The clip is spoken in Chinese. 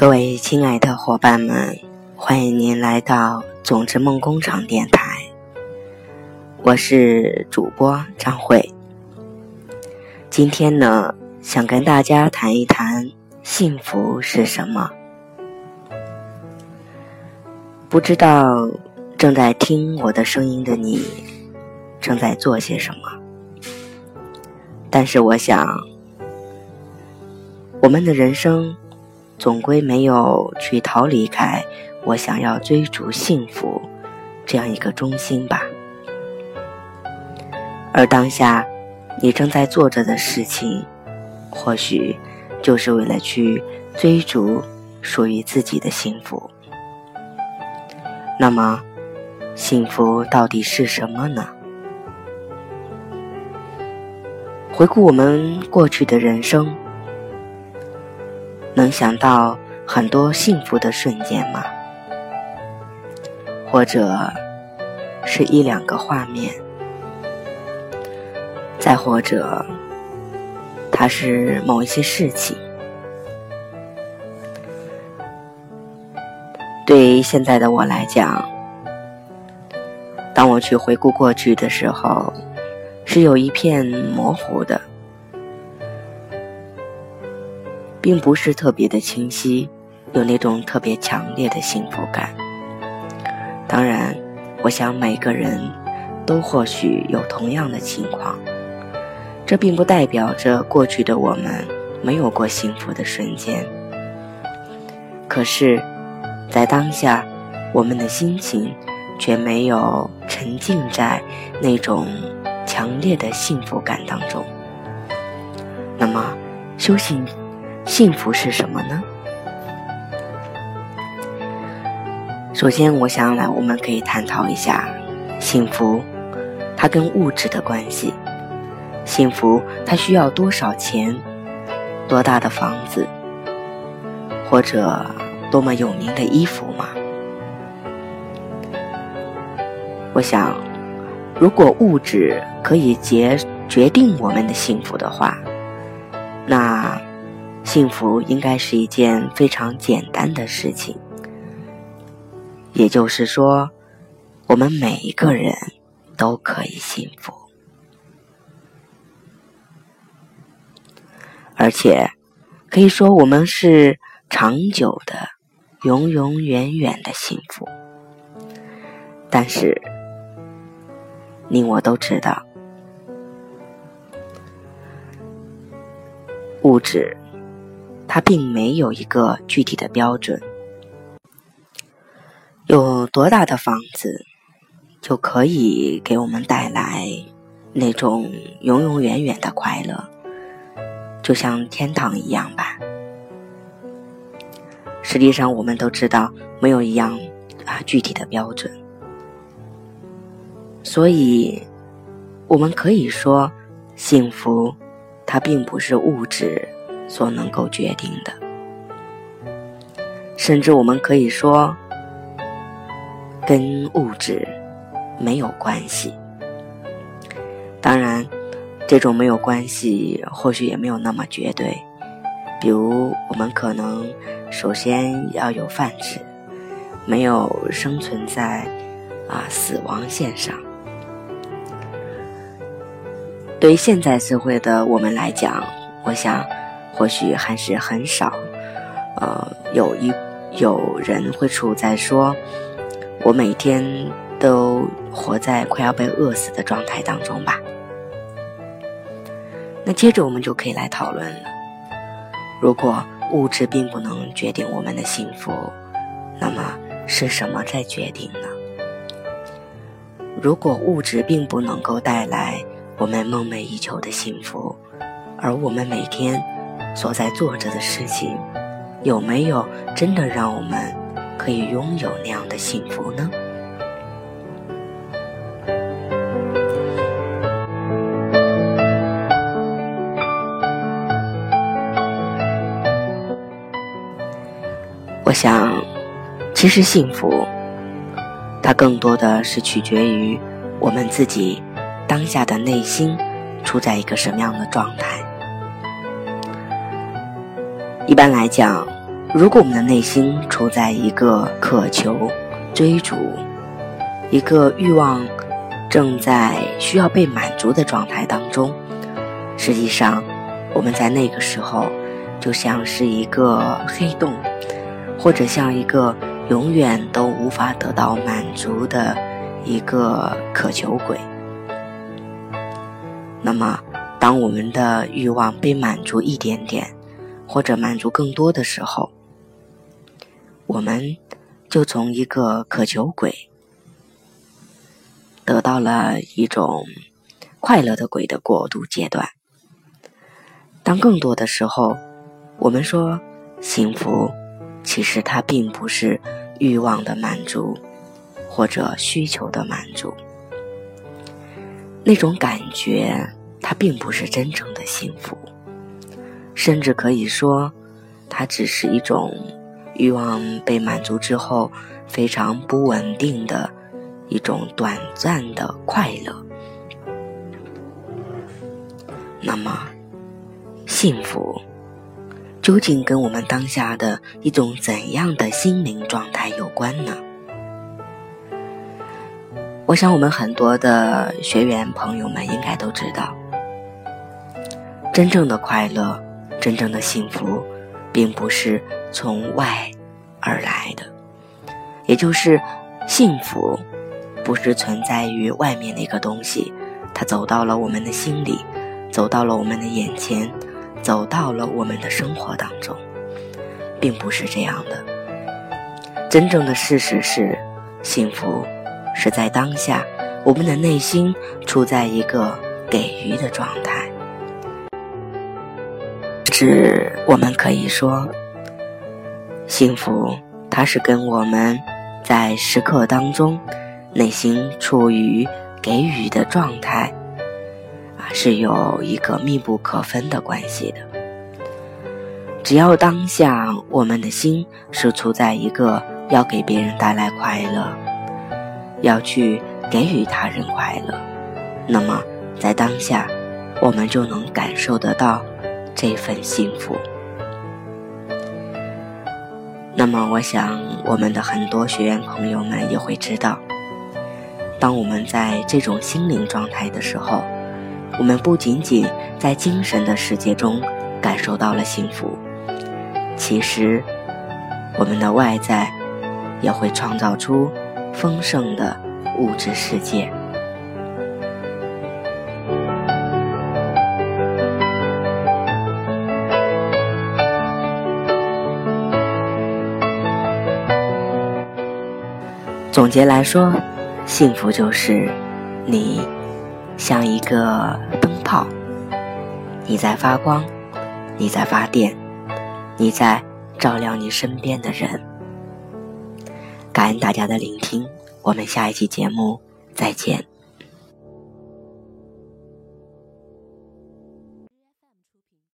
各位亲爱的伙伴们，欢迎您来到种子梦工厂电台。我是主播张慧。今天呢，想跟大家谈一谈幸福是什么。不知道正在听我的声音的你，正在做些什么？但是我想，我们的人生。总归没有去逃离开我想要追逐幸福这样一个中心吧。而当下你正在做着的事情，或许就是为了去追逐属于自己的幸福。那么，幸福到底是什么呢？回顾我们过去的人生。能想到很多幸福的瞬间吗？或者是一两个画面？再或者，它是某一些事情？对于现在的我来讲，当我去回顾过去的时候，是有一片模糊的。并不是特别的清晰，有那种特别强烈的幸福感。当然，我想每个人都或许有同样的情况。这并不代表着过去的我们没有过幸福的瞬间。可是，在当下，我们的心情却没有沉浸在那种强烈的幸福感当中。那么，修行。幸福是什么呢？首先，我想来，我们可以探讨一下幸福，它跟物质的关系。幸福，它需要多少钱？多大的房子？或者多么有名的衣服吗？我想，如果物质可以决决定我们的幸福的话，那。幸福应该是一件非常简单的事情，也就是说，我们每一个人都可以幸福，而且可以说我们是长久的、永永远远的幸福。但是，你我都知道，物质。它并没有一个具体的标准，有多大的房子就可以给我们带来那种永永远远的快乐，就像天堂一样吧。实际上，我们都知道没有一样啊具体的标准，所以我们可以说，幸福它并不是物质。所能够决定的，甚至我们可以说，跟物质没有关系。当然，这种没有关系，或许也没有那么绝对。比如，我们可能首先要有饭吃，没有生存在啊死亡线上。对于现在社会的我们来讲，我想。或许还是很少，呃，有一有人会处在说，我每天都活在快要被饿死的状态当中吧。那接着我们就可以来讨论了。如果物质并不能决定我们的幸福，那么是什么在决定呢？如果物质并不能够带来我们梦寐以求的幸福，而我们每天。所在做着的事情，有没有真的让我们可以拥有那样的幸福呢？我想，其实幸福，它更多的是取决于我们自己当下的内心处在一个什么样的状态。一般来讲，如果我们的内心处在一个渴求、追逐、一个欲望正在需要被满足的状态当中，实际上我们在那个时候就像是一个黑洞，或者像一个永远都无法得到满足的一个渴求鬼。那么，当我们的欲望被满足一点点，或者满足更多的时候，我们就从一个渴求鬼得到了一种快乐的鬼的过渡阶段。当更多的时候，我们说幸福，其实它并不是欲望的满足或者需求的满足，那种感觉它并不是真正的幸福，甚至可以说，它只是一种。欲望被满足之后，非常不稳定的一种短暂的快乐。那么，幸福究竟跟我们当下的一种怎样的心灵状态有关呢？我想，我们很多的学员朋友们应该都知道，真正的快乐，真正的幸福。并不是从外而来的，也就是幸福，不是存在于外面的一个东西，它走到了我们的心里，走到了我们的眼前，走到了我们的生活当中，并不是这样的。真正的事实是，幸福是在当下，我们的内心处在一个给予的状态。是我们可以说，幸福，它是跟我们在时刻当中内心处于给予的状态啊，是有一个密不可分的关系的。只要当下我们的心是处在一个要给别人带来快乐，要去给予他人快乐，那么在当下，我们就能感受得到。这份幸福。那么，我想我们的很多学员朋友们也会知道，当我们在这种心灵状态的时候，我们不仅仅在精神的世界中感受到了幸福，其实我们的外在也会创造出丰盛的物质世界。总结来说，幸福就是你像一个灯泡，你在发光，你在发电，你在照亮你身边的人。感恩大家的聆听，我们下一期节目再见。